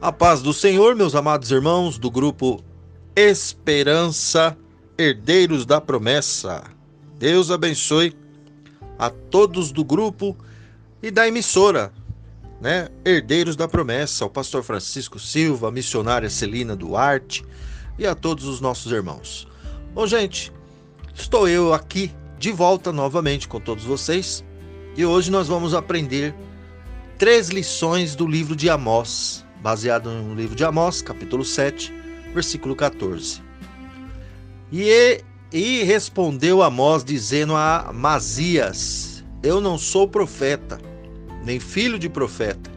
A paz do Senhor, meus amados irmãos do grupo Esperança, Herdeiros da Promessa. Deus abençoe a todos do grupo e da emissora, né? Herdeiros da Promessa, ao pastor Francisco Silva, a missionária Celina Duarte e a todos os nossos irmãos. Bom, gente, estou eu aqui de volta novamente com todos vocês e hoje nós vamos aprender três lições do livro de Amós baseado no livro de Amós, capítulo 7, versículo 14. E, e respondeu Amós, dizendo a Masias: Eu não sou profeta, nem filho de profeta,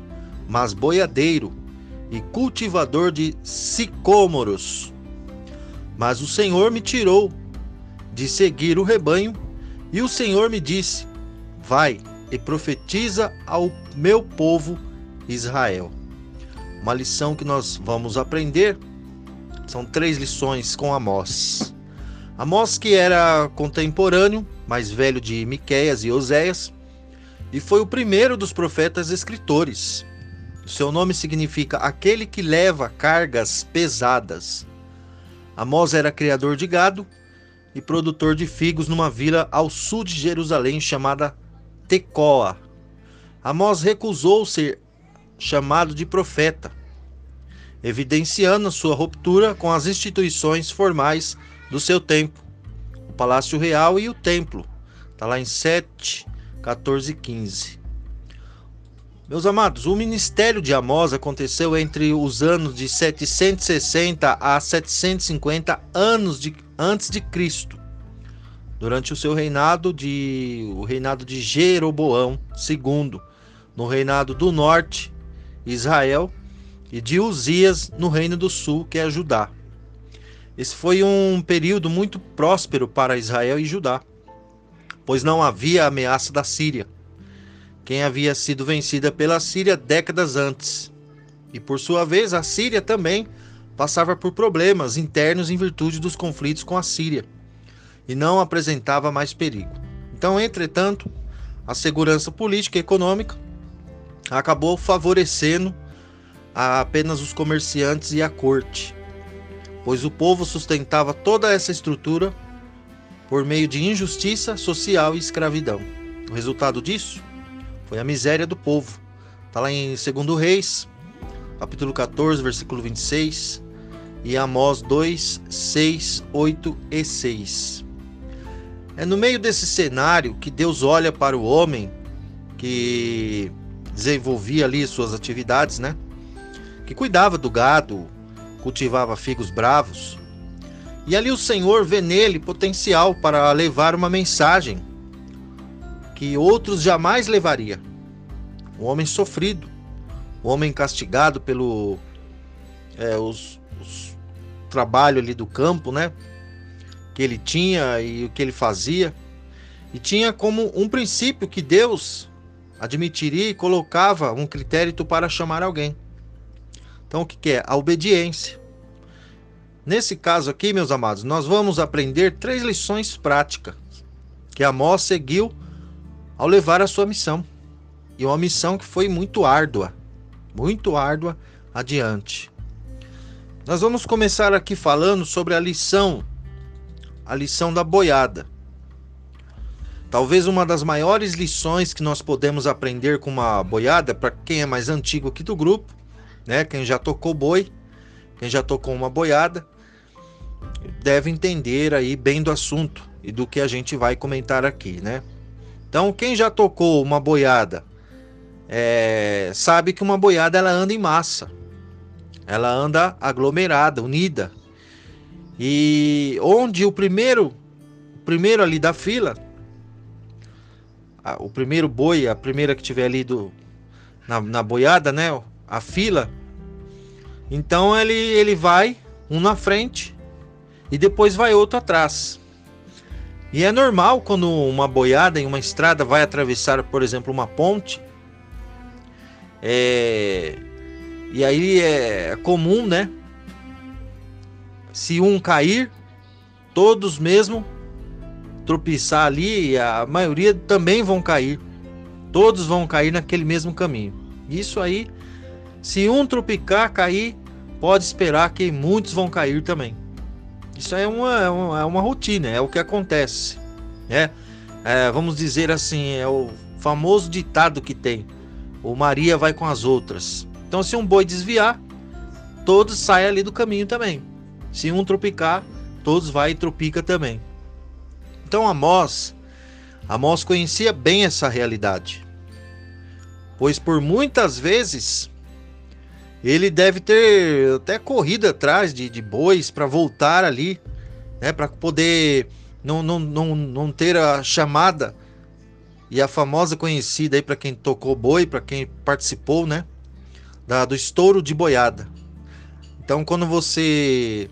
mas boiadeiro e cultivador de sicômoros. Mas o Senhor me tirou de seguir o rebanho, e o Senhor me disse: Vai e profetiza ao meu povo Israel. Uma lição que nós vamos aprender são três lições com Amós. Amós que era contemporâneo, mais velho de Miqueias e Oséias, e foi o primeiro dos profetas escritores. Seu nome significa aquele que leva cargas pesadas. Amós era criador de gado e produtor de figos numa vila ao sul de Jerusalém chamada Tecoa. Amós recusou ser chamado de profeta, evidenciando sua ruptura com as instituições formais do seu tempo, o Palácio Real e o Templo. Está lá em 7, 14 e 15. Meus amados, o ministério de Amós aconteceu entre os anos de 760 a 750 anos de, antes de Cristo, durante o seu reinado de o reinado de Jeroboão II, no reinado do norte Israel, e de Uzias no Reino do Sul, que é Judá. Esse foi um período muito próspero para Israel e Judá, pois não havia ameaça da Síria, quem havia sido vencida pela Síria décadas antes. E por sua vez, a Síria também passava por problemas internos em virtude dos conflitos com a Síria e não apresentava mais perigo. Então, entretanto, a segurança política e econômica acabou favorecendo apenas os comerciantes e a corte, pois o povo sustentava toda essa estrutura por meio de injustiça social e escravidão. O resultado disso foi a miséria do povo. Está lá em 2 Reis, capítulo 14, versículo 26, e Amós 2, 6, 8 e 6. É no meio desse cenário que Deus olha para o homem que desenvolvia ali suas atividades, né? Que cuidava do gado, cultivava figos bravos. E ali o Senhor vê nele potencial para levar uma mensagem que outros jamais levaria. Um homem sofrido, um homem castigado pelo é, os, os trabalho ali do campo, né? Que ele tinha e o que ele fazia. E tinha como um princípio que Deus admitiria e colocava um critério para chamar alguém. Então, o que é? A obediência. Nesse caso aqui, meus amados, nós vamos aprender três lições práticas que Amós seguiu ao levar a sua missão. E uma missão que foi muito árdua, muito árdua adiante. Nós vamos começar aqui falando sobre a lição, a lição da boiada. Talvez uma das maiores lições que nós podemos aprender com uma boiada, para quem é mais antigo aqui do grupo, né? Quem já tocou boi, quem já tocou uma boiada, deve entender aí bem do assunto e do que a gente vai comentar aqui, né? Então, quem já tocou uma boiada é, sabe que uma boiada ela anda em massa, ela anda aglomerada, unida. E onde o primeiro, o primeiro ali da fila a, o primeiro boi, a primeira que tiver ali do, na, na boiada, né? A fila. Então ele, ele vai um na frente e depois vai outro atrás. E é normal quando uma boiada em uma estrada vai atravessar, por exemplo, uma ponte. É... E aí é comum, né? Se um cair, todos mesmo tropeçar ali, a maioria também vão cair. Todos vão cair naquele mesmo caminho. Isso aí Se um tropicar, cair, pode esperar que muitos vão cair também. Isso é uma, é uma, é uma rotina, é o que acontece. Né? É, vamos dizer assim, é o famoso ditado que tem: o Maria vai com as outras. Então, se um boi desviar, todos saem ali do caminho também. Se um tropicar, todos vai e tropica também. Então, Amós, Amós conhecia bem essa realidade, pois por muitas vezes ele deve ter até corrido atrás de, de bois para voltar ali, né, para poder não, não, não, não ter a chamada e a famosa conhecida aí para quem tocou boi, para quem participou, né, da, do estouro de boiada. Então, quando você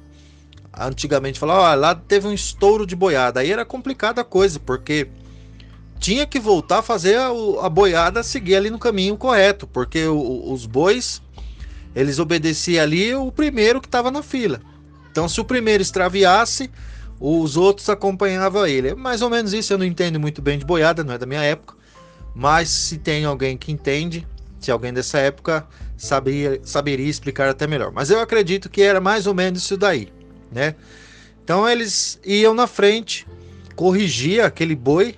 antigamente falava, lá teve um estouro de boiada, aí era complicada a coisa, porque tinha que voltar a fazer a, a boiada seguir ali no caminho correto, porque o, os bois eles obedeciam ali o primeiro que estava na fila. Então, se o primeiro extraviasse, os outros acompanhavam ele. É mais ou menos isso, eu não entendo muito bem de boiada, não é da minha época. Mas se tem alguém que entende, se alguém dessa época saberia explicar até melhor. Mas eu acredito que era mais ou menos isso daí, né? Então eles iam na frente, corrigia aquele boi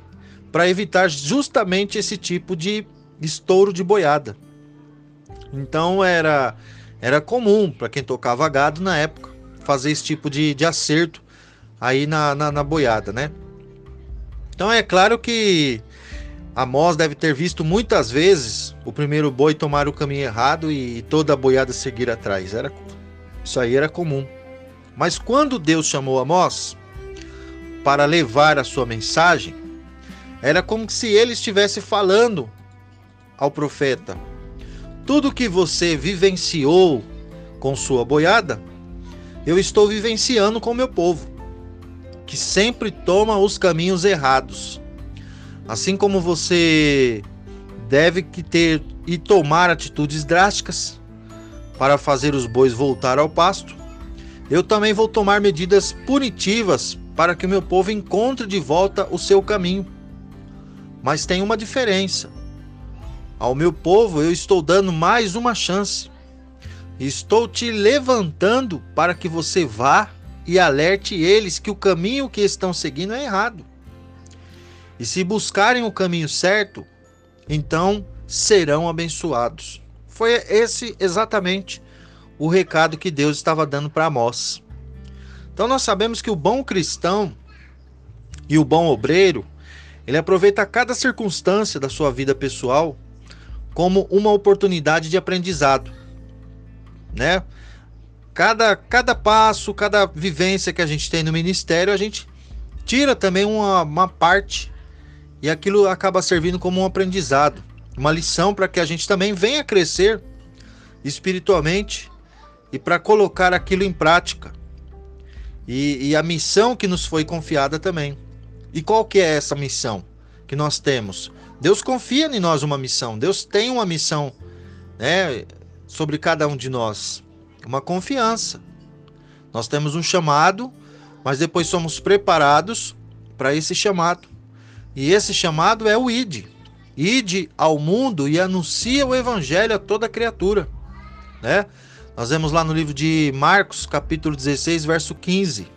para evitar justamente esse tipo de estouro de boiada. Então era, era comum para quem tocava gado na época fazer esse tipo de, de acerto aí na, na, na boiada, né? Então é claro que Amós deve ter visto muitas vezes o primeiro boi tomar o caminho errado e toda a boiada seguir atrás. Era, isso aí era comum. Mas quando Deus chamou Amós para levar a sua mensagem, era como se ele estivesse falando ao profeta: tudo que você vivenciou com sua boiada, eu estou vivenciando com meu povo, que sempre toma os caminhos errados. Assim como você deve que ter e tomar atitudes drásticas para fazer os bois voltar ao pasto, eu também vou tomar medidas punitivas para que o meu povo encontre de volta o seu caminho. Mas tem uma diferença. Ao meu povo eu estou dando mais uma chance. Estou te levantando para que você vá e alerte eles que o caminho que estão seguindo é errado. E se buscarem o caminho certo, então serão abençoados. Foi esse exatamente o recado que Deus estava dando para Amós. Então nós sabemos que o bom cristão e o bom obreiro, ele aproveita cada circunstância da sua vida pessoal como uma oportunidade de aprendizado, né? Cada, cada passo, cada vivência que a gente tem no ministério, a gente tira também uma, uma parte e aquilo acaba servindo como um aprendizado, uma lição para que a gente também venha crescer espiritualmente e para colocar aquilo em prática. E, e, a missão que nos foi confiada também. E qual que é essa missão que nós temos? Deus confia em nós uma missão. Deus tem uma missão, né, sobre cada um de nós. Uma confiança. Nós temos um chamado, mas depois somos preparados para esse chamado. E esse chamado é o ide. Ide ao mundo e anuncia o evangelho a toda criatura, né? Nós vemos lá no livro de Marcos, capítulo 16, verso 15.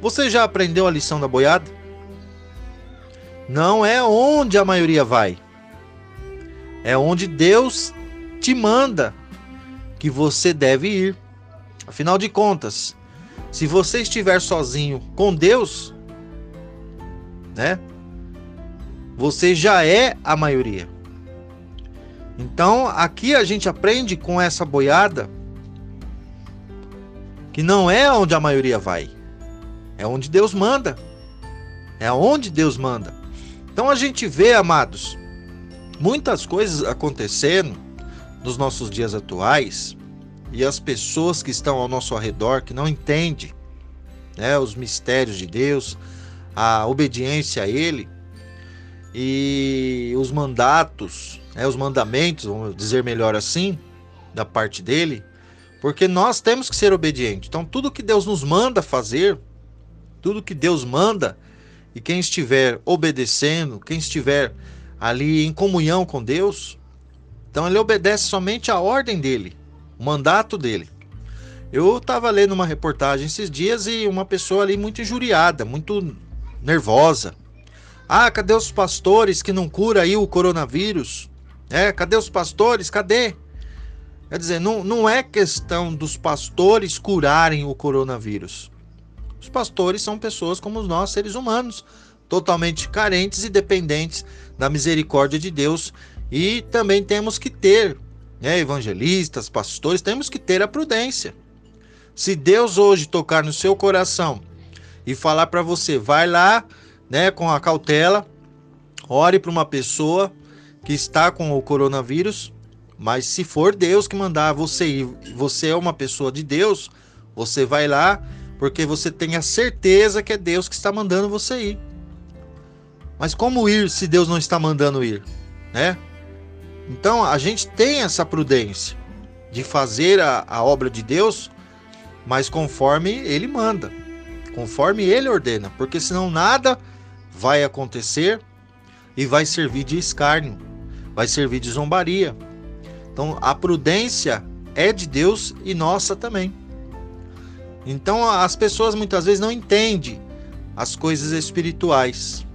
Você já aprendeu a lição da boiada? Não é onde a maioria vai. É onde Deus te manda que você deve ir. Afinal de contas, se você estiver sozinho com Deus, né? Você já é a maioria. Então, aqui a gente aprende com essa boiada que não é onde a maioria vai. É onde Deus manda. É onde Deus manda. Então a gente vê, amados, muitas coisas acontecendo nos nossos dias atuais e as pessoas que estão ao nosso redor que não entendem né, os mistérios de Deus, a obediência a Ele e os mandatos, né, os mandamentos, vamos dizer melhor assim, da parte dele, porque nós temos que ser obedientes. Então, tudo que Deus nos manda fazer, tudo que Deus manda, e quem estiver obedecendo, quem estiver ali em comunhão com Deus, Então ele obedece somente a ordem dele, o mandato dele. Eu estava lendo uma reportagem esses dias e uma pessoa ali muito injuriada, muito nervosa. Ah, cadê os pastores que não cura aí o coronavírus? É, cadê os pastores? Cadê? Quer dizer, não, não é questão dos pastores curarem o coronavírus. Os pastores são pessoas como nós, seres humanos, totalmente carentes e dependentes da misericórdia de Deus. E também temos que ter, né, evangelistas, pastores, temos que ter a prudência. Se Deus hoje tocar no seu coração e falar para você, vai lá, né, com a cautela, ore para uma pessoa que está com o coronavírus, mas se for Deus que mandar você ir, você é uma pessoa de Deus, você vai lá porque você tem a certeza que é Deus que está mandando você ir. Mas como ir se Deus não está mandando ir, né? Então a gente tem essa prudência de fazer a, a obra de Deus, mas conforme Ele manda, conforme Ele ordena, porque senão nada vai acontecer e vai servir de escárnio vai servir de zombaria. Então a prudência é de Deus e nossa também. Então as pessoas muitas vezes não entendem as coisas espirituais.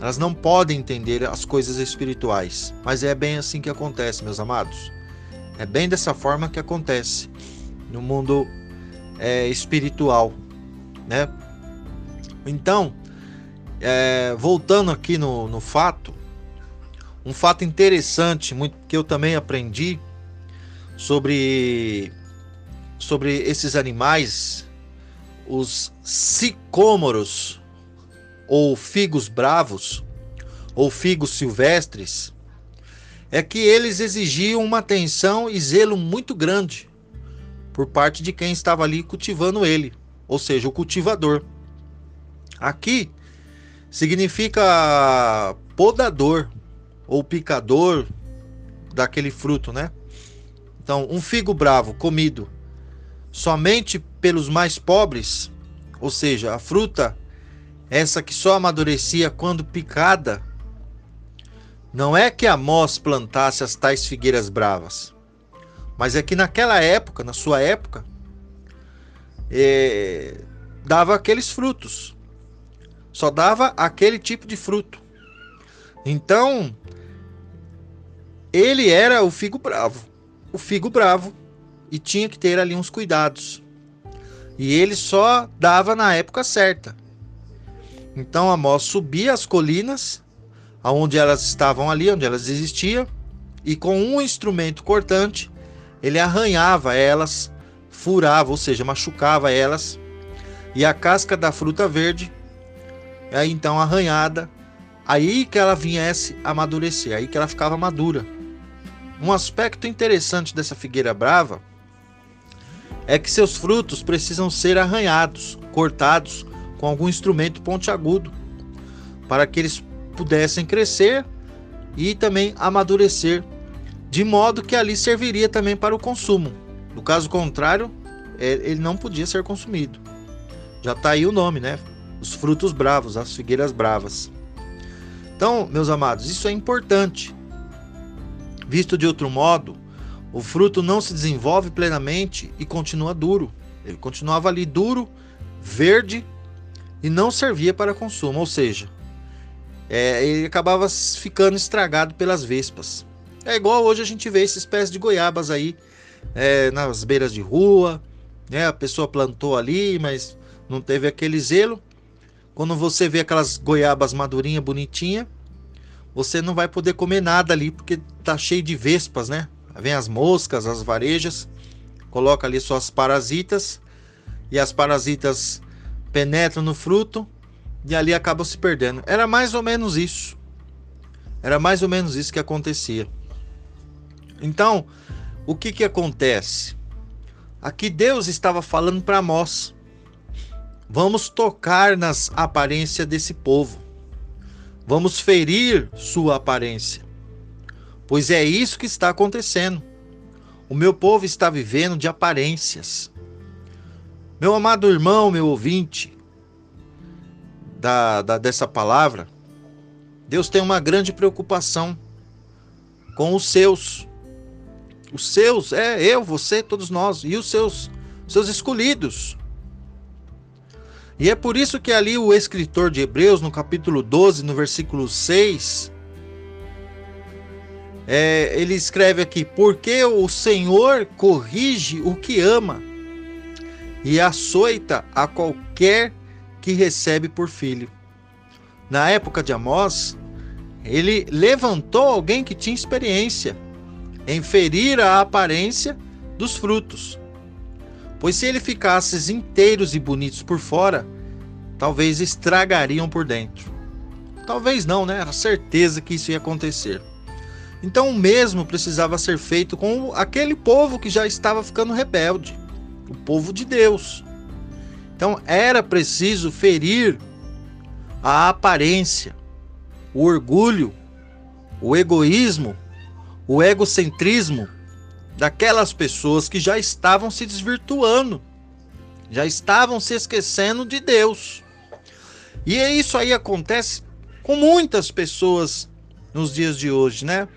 Elas não podem entender as coisas espirituais. Mas é bem assim que acontece, meus amados. É bem dessa forma que acontece no mundo é, espiritual, né? Então, é, voltando aqui no, no fato, um fato interessante, muito que eu também aprendi sobre sobre esses animais, os sicômoros ou figos bravos ou figos silvestres, é que eles exigiam uma atenção e zelo muito grande por parte de quem estava ali cultivando ele, ou seja, o cultivador. Aqui significa podador, ou picador daquele fruto, né? Então, um figo bravo comido somente pelos mais pobres, ou seja, a fruta essa que só amadurecia quando picada, não é que Amós plantasse as tais figueiras bravas, mas é que naquela época, na sua época, é, dava aqueles frutos, só dava aquele tipo de fruto. Então, ele era o figo bravo. O figo bravo. E tinha que ter ali uns cuidados. E ele só dava na época certa. Então Amós subia as colinas, aonde elas estavam ali, onde elas existiam, e com um instrumento cortante, ele arranhava elas, furava, ou seja, machucava elas, e a casca da fruta verde, aí então arranhada, aí que ela viesse amadurecer, aí que ela ficava madura. Um aspecto interessante dessa figueira brava é que seus frutos precisam ser arranhados, cortados com algum instrumento pontiagudo, para que eles pudessem crescer e também amadurecer, de modo que ali serviria também para o consumo. No caso contrário, é, ele não podia ser consumido. Já está aí o nome, né? Os frutos bravos, as figueiras bravas. Então, meus amados, isso é importante. Visto de outro modo, o fruto não se desenvolve plenamente e continua duro. Ele continuava ali duro, verde e não servia para consumo, ou seja, é, ele acabava ficando estragado pelas vespas. É igual hoje a gente vê esses pés de goiabas aí é, nas beiras de rua, né? A pessoa plantou ali, mas não teve aquele zelo. Quando você vê aquelas goiabas madurinha, bonitinha, você não vai poder comer nada ali porque tá cheio de vespas, né? Vem as moscas, as varejas, coloca ali suas parasitas e as parasitas penetram no fruto e ali acabam se perdendo. Era mais ou menos isso. Era mais ou menos isso que acontecia. Então, o que que acontece? Aqui Deus estava falando para Amós: Vamos tocar nas aparências desse povo. Vamos ferir sua aparência. Pois é isso que está acontecendo. O meu povo está vivendo de aparências. Meu amado irmão, meu ouvinte da, da, dessa palavra, Deus tem uma grande preocupação com os seus, Os seus, é eu, você, todos nós, e os seus, seus escolhidos. E é por isso que ali o escritor de Hebreus, no capítulo 12, no versículo 6, é, ele escreve aqui: Porque o Senhor corrige o que ama e açoita a qualquer que recebe por filho. Na época de Amós, ele levantou alguém que tinha experiência em ferir a aparência dos frutos. Pois se ele ficasse inteiros e bonitos por fora, talvez estragariam por dentro. Talvez não, né? Era certeza que isso ia acontecer. Então o mesmo precisava ser feito com aquele povo que já estava ficando rebelde, o povo de Deus. Então era preciso ferir a aparência, o orgulho, o egoísmo, o egocentrismo daquelas pessoas que já estavam se desvirtuando, já estavam se esquecendo de Deus. E é isso aí acontece com muitas pessoas nos dias de hoje, né?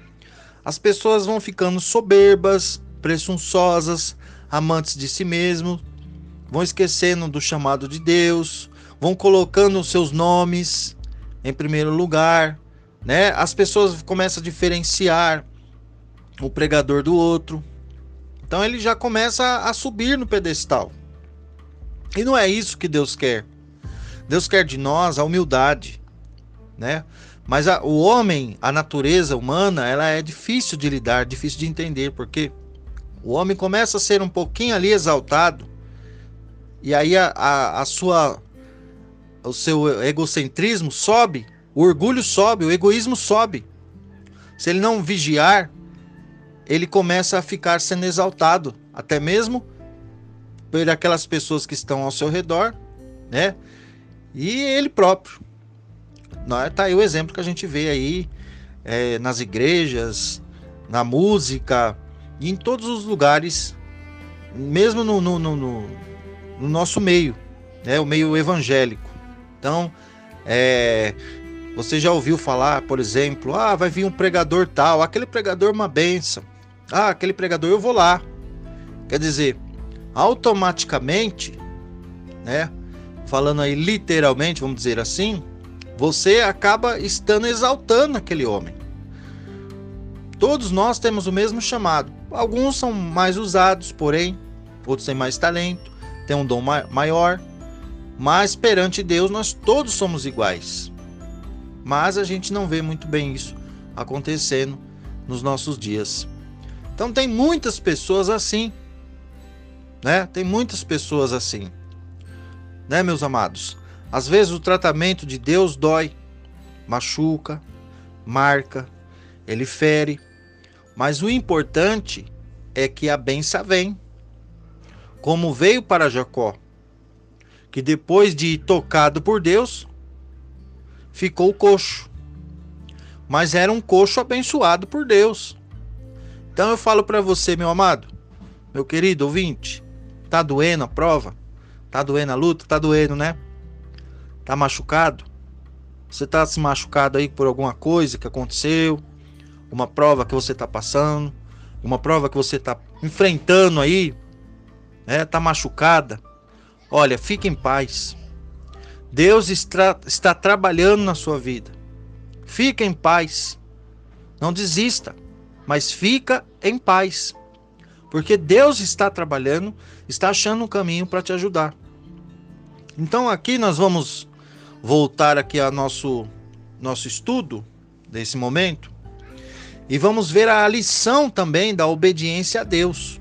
As pessoas vão ficando soberbas, presunçosas, amantes de si mesmo, vão esquecendo do chamado de Deus, vão colocando os seus nomes em primeiro lugar, né? As pessoas começam a diferenciar o pregador do outro. Então ele já começa a subir no pedestal. E não é isso que Deus quer. Deus quer de nós a humildade, né? Mas a, o homem, a natureza humana, ela é difícil de lidar, difícil de entender, porque o homem começa a ser um pouquinho ali exaltado, e aí a, a, a sua, o seu egocentrismo sobe, o orgulho sobe, o egoísmo sobe. Se ele não vigiar, ele começa a ficar sendo exaltado, até mesmo por aquelas pessoas que estão ao seu redor, né? E ele próprio. Não, tá aí o exemplo que a gente vê aí é, nas igrejas, na música e em todos os lugares, mesmo no, no, no, no nosso meio, né, o meio evangélico. Então, é, você já ouviu falar, por exemplo, ah, vai vir um pregador tal, aquele pregador é uma benção. Ah, aquele pregador eu vou lá. Quer dizer, automaticamente, né, falando aí literalmente, vamos dizer assim, você acaba estando exaltando aquele homem. Todos nós temos o mesmo chamado. Alguns são mais usados, porém, outros têm mais talento, têm um dom maior. Mas perante Deus nós todos somos iguais. Mas a gente não vê muito bem isso acontecendo nos nossos dias. Então tem muitas pessoas assim, né? Tem muitas pessoas assim, né, meus amados? Às vezes o tratamento de Deus dói, machuca, marca, ele fere, mas o importante é que a benção vem. Como veio para Jacó, que depois de tocado por Deus, ficou coxo. Mas era um coxo abençoado por Deus. Então eu falo para você, meu amado, meu querido ouvinte, tá doendo a prova? Tá doendo a luta? Tá doendo, né? Tá machucado? Você tá se machucado aí por alguma coisa que aconteceu? Uma prova que você tá passando? Uma prova que você tá enfrentando aí? Né? Tá machucada? Olha, fique em paz. Deus está, está trabalhando na sua vida. Fique em paz. Não desista, mas fica em paz. Porque Deus está trabalhando, está achando um caminho para te ajudar. Então aqui nós vamos voltar aqui ao nosso, nosso estudo desse momento e vamos ver a lição também da obediência a Deus,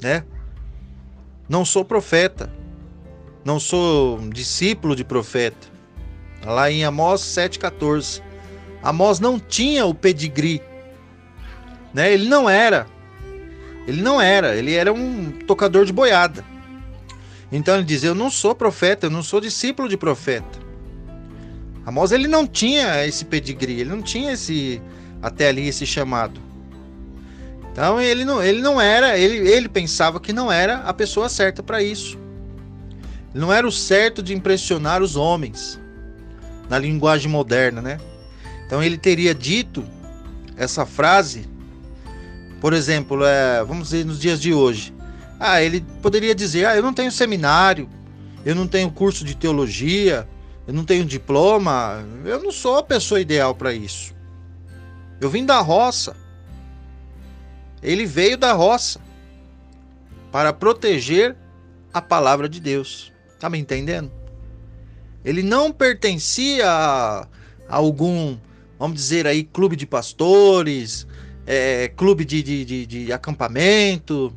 né? Não sou profeta, não sou discípulo de profeta. Lá em Amós 7,14. Amós não tinha o pedigree, né? Ele não era, ele não era, ele era um tocador de boiada. Então ele diz: Eu não sou profeta, eu não sou discípulo de profeta. Amós ele não tinha esse pedigree, ele não tinha esse até ali esse chamado. Então ele não, ele não era, ele, ele pensava que não era a pessoa certa para isso. Ele não era o certo de impressionar os homens na linguagem moderna, né? Então ele teria dito essa frase Por exemplo, é, vamos dizer nos dias de hoje. Ah, ele poderia dizer: ah, eu não tenho seminário, eu não tenho curso de teologia, eu não tenho diploma, eu não sou a pessoa ideal para isso. Eu vim da roça. Ele veio da roça para proteger a palavra de Deus. Tá me entendendo? Ele não pertencia a algum, vamos dizer aí, clube de pastores, é, clube de, de, de, de acampamento,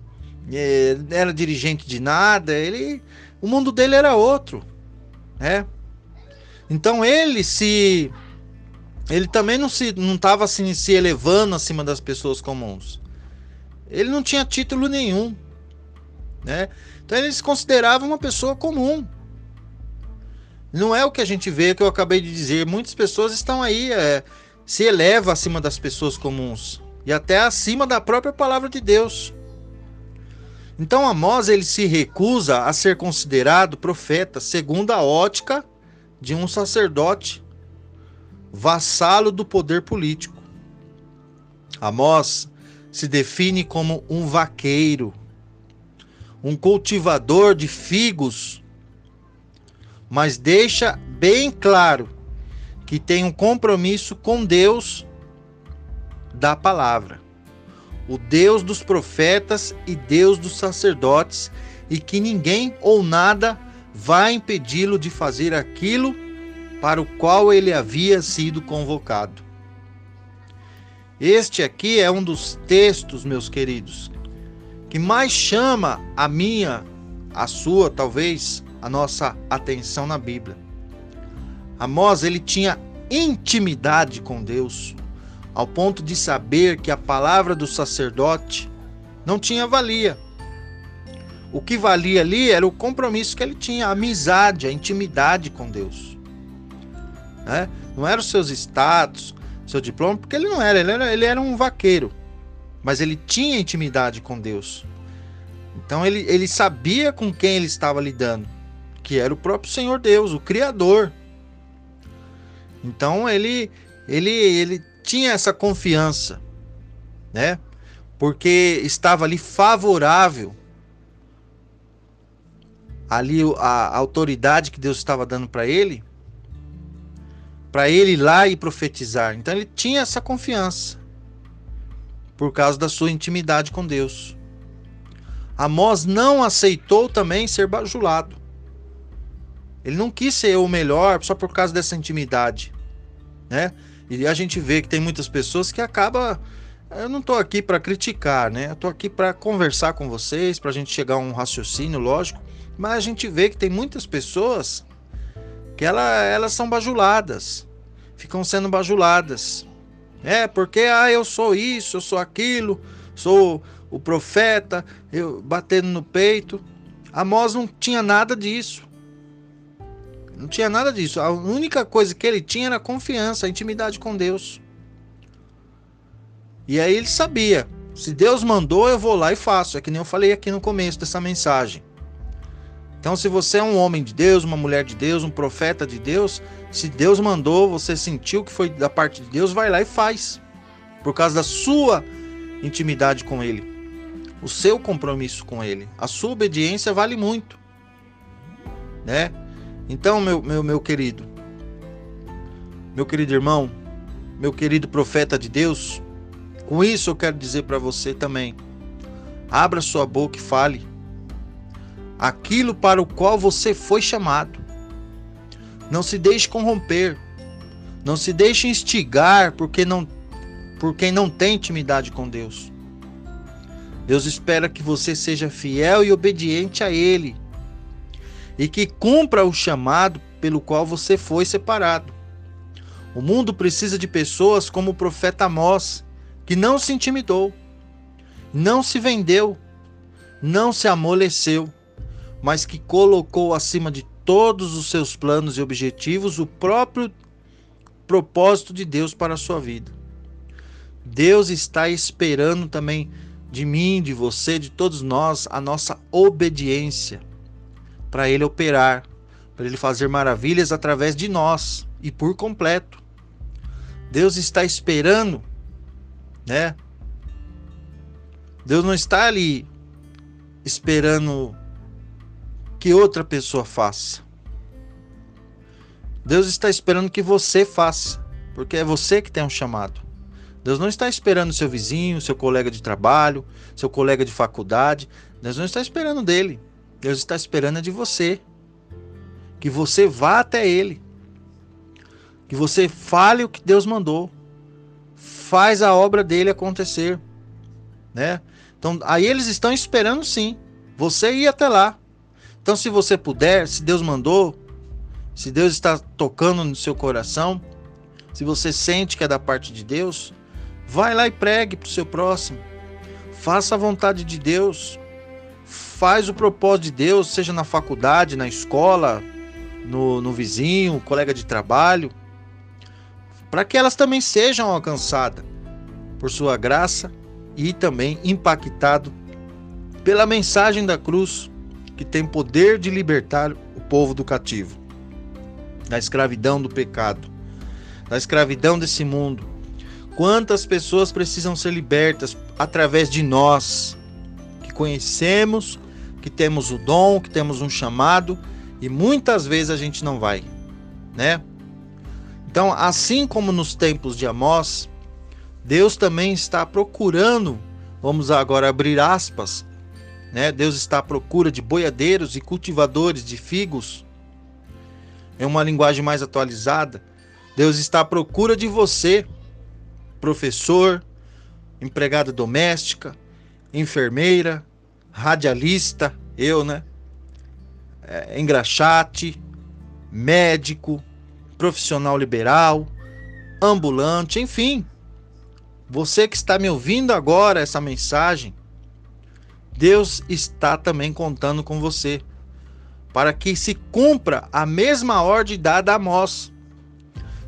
é, era dirigente de nada. Ele, o mundo dele era outro, né? Então ele se ele também não se não estava assim, se elevando acima das pessoas comuns. Ele não tinha título nenhum, né? Então ele se considerava uma pessoa comum. Não é o que a gente vê que eu acabei de dizer. Muitas pessoas estão aí é, se eleva acima das pessoas comuns e até acima da própria palavra de Deus. Então Amós ele se recusa a ser considerado profeta segundo a ótica de um sacerdote vassalo do poder político. Amós se define como um vaqueiro, um cultivador de figos, mas deixa bem claro que tem um compromisso com Deus da palavra, o Deus dos profetas e Deus dos sacerdotes, e que ninguém ou nada vai impedi-lo de fazer aquilo para o qual ele havia sido convocado. Este aqui é um dos textos, meus queridos, que mais chama a minha, a sua, talvez, a nossa atenção na Bíblia. Amós, ele tinha intimidade com Deus, ao ponto de saber que a palavra do sacerdote não tinha valia. O que valia ali era o compromisso que ele tinha, a amizade, a intimidade com Deus. Né? Não eram os seus status, seu diploma, porque ele não era ele, era, ele era um vaqueiro. Mas ele tinha intimidade com Deus. Então ele, ele sabia com quem ele estava lidando, que era o próprio Senhor Deus, o Criador. Então ele, ele, ele tinha essa confiança, né? Porque estava ali favorável ali a, autoridade que Deus estava dando para ele, para ele ir lá e profetizar. Então ele tinha essa confiança por causa da sua intimidade com Deus. Amós não aceitou também ser bajulado. Ele não quis ser o melhor só por causa dessa intimidade, né? E a gente vê que tem muitas pessoas que acaba eu não estou aqui para criticar, né? Eu tô aqui para conversar com vocês, para a gente chegar a um raciocínio, lógico. Mas a gente vê que tem muitas pessoas que ela, elas são bajuladas, ficam sendo bajuladas. É, porque ah, eu sou isso, eu sou aquilo, sou o profeta, eu batendo no peito. Amós não tinha nada disso. Não tinha nada disso. A única coisa que ele tinha era confiança, intimidade com Deus. E aí ele sabia: se Deus mandou, eu vou lá e faço. É que nem eu falei aqui no começo dessa mensagem. Então, se você é um homem de Deus, uma mulher de Deus, um profeta de Deus, se Deus mandou, você sentiu que foi da parte de Deus, vai lá e faz. Por causa da sua intimidade com Ele, o seu compromisso com Ele, a sua obediência vale muito, né? Então, meu, meu, meu querido, meu querido irmão, meu querido profeta de Deus, com isso eu quero dizer para você também: abra sua boca e fale aquilo para o qual você foi chamado. Não se deixe corromper. Não se deixe instigar porque não, por quem não tem intimidade com Deus. Deus espera que você seja fiel e obediente a Ele e que cumpra o chamado pelo qual você foi separado. O mundo precisa de pessoas como o profeta Amós, que não se intimidou, não se vendeu, não se amoleceu mas que colocou acima de todos os seus planos e objetivos o próprio propósito de Deus para a sua vida. Deus está esperando também de mim, de você, de todos nós, a nossa obediência para Ele operar, para Ele fazer maravilhas através de nós e por completo. Deus está esperando, né? Deus não está ali esperando que outra pessoa faça. Deus está esperando que você faça, porque é você que tem um chamado. Deus não está esperando seu vizinho, seu colega de trabalho, seu colega de faculdade. Deus não está esperando dele. Deus está esperando de você. Que você vá até ele. Que você fale o que Deus mandou. Faz a obra dele acontecer, né? Então, aí eles estão esperando sim. Você ir até lá. Então, se você puder, se Deus mandou, se Deus está tocando no seu coração, se você sente que é da parte de Deus, vai lá e pregue para o seu próximo. Faça a vontade de Deus. Faz o propósito de Deus, seja na faculdade, na escola, no, no vizinho, colega de trabalho, para que elas também sejam alcançadas por sua graça e também impactado pela mensagem da cruz que tem poder de libertar o povo do cativo da escravidão do pecado, da escravidão desse mundo. Quantas pessoas precisam ser libertas através de nós, que conhecemos, que temos o dom, que temos um chamado e muitas vezes a gente não vai, né? Então, assim como nos tempos de Amós, Deus também está procurando, vamos agora abrir aspas, né? Deus está à procura de boiadeiros e cultivadores de figos em uma linguagem mais atualizada, Deus está à procura de você, professor, empregada doméstica, enfermeira, radialista, eu, né? É, engraxate, médico, profissional liberal, ambulante, enfim. Você que está me ouvindo agora essa mensagem, Deus está também contando com você para que se cumpra a mesma ordem dada a Amós,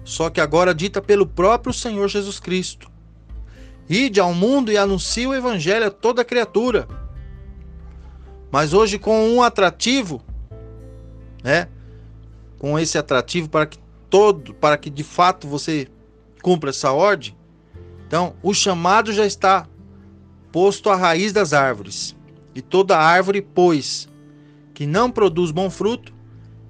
só que agora dita pelo próprio Senhor Jesus Cristo. Ide ao mundo e anuncie o evangelho a toda criatura. Mas hoje com um atrativo, né? Com esse atrativo para que todo, para que de fato você cumpra essa ordem. Então, o chamado já está posto à raiz das árvores. E toda árvore, pois, que não produz bom fruto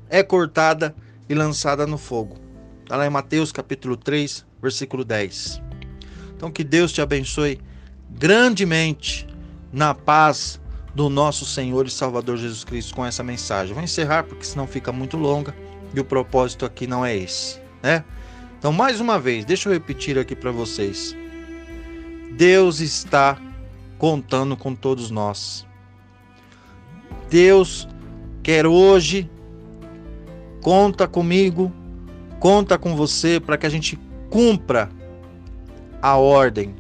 é cortada e lançada no fogo. Está lá em Mateus capítulo 3, versículo 10. Então que Deus te abençoe grandemente na paz do nosso Senhor e Salvador Jesus Cristo com essa mensagem. Vou encerrar porque senão fica muito longa e o propósito aqui não é esse, né? Então, mais uma vez, deixa eu repetir aqui para vocês. Deus está contando com todos nós. Deus quer hoje. Conta comigo, conta com você para que a gente cumpra a ordem.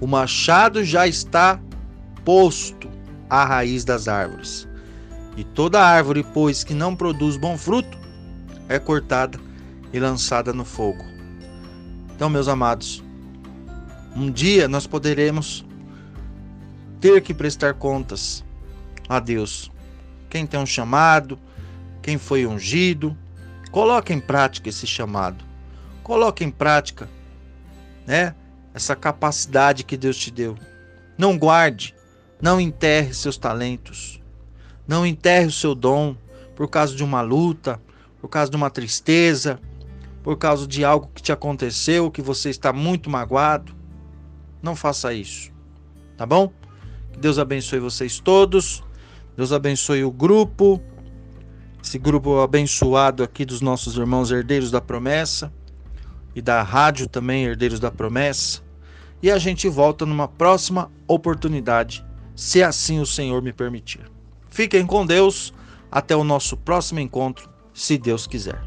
O machado já está posto à raiz das árvores. E toda árvore, pois, que não produz bom fruto, é cortada e lançada no fogo. Então, meus amados, um dia nós poderemos ter que prestar contas a Deus quem tem um chamado, quem foi ungido. Coloque em prática esse chamado. Coloque em prática, né? Essa capacidade que Deus te deu. Não guarde, não enterre seus talentos. Não enterre o seu dom por causa de uma luta, por causa de uma tristeza, por causa de algo que te aconteceu, que você está muito magoado. Não faça isso. Tá bom? Que Deus abençoe vocês todos. Deus abençoe o grupo, esse grupo abençoado aqui dos nossos irmãos herdeiros da promessa e da rádio também Herdeiros da Promessa. E a gente volta numa próxima oportunidade, se assim o Senhor me permitir. Fiquem com Deus, até o nosso próximo encontro, se Deus quiser.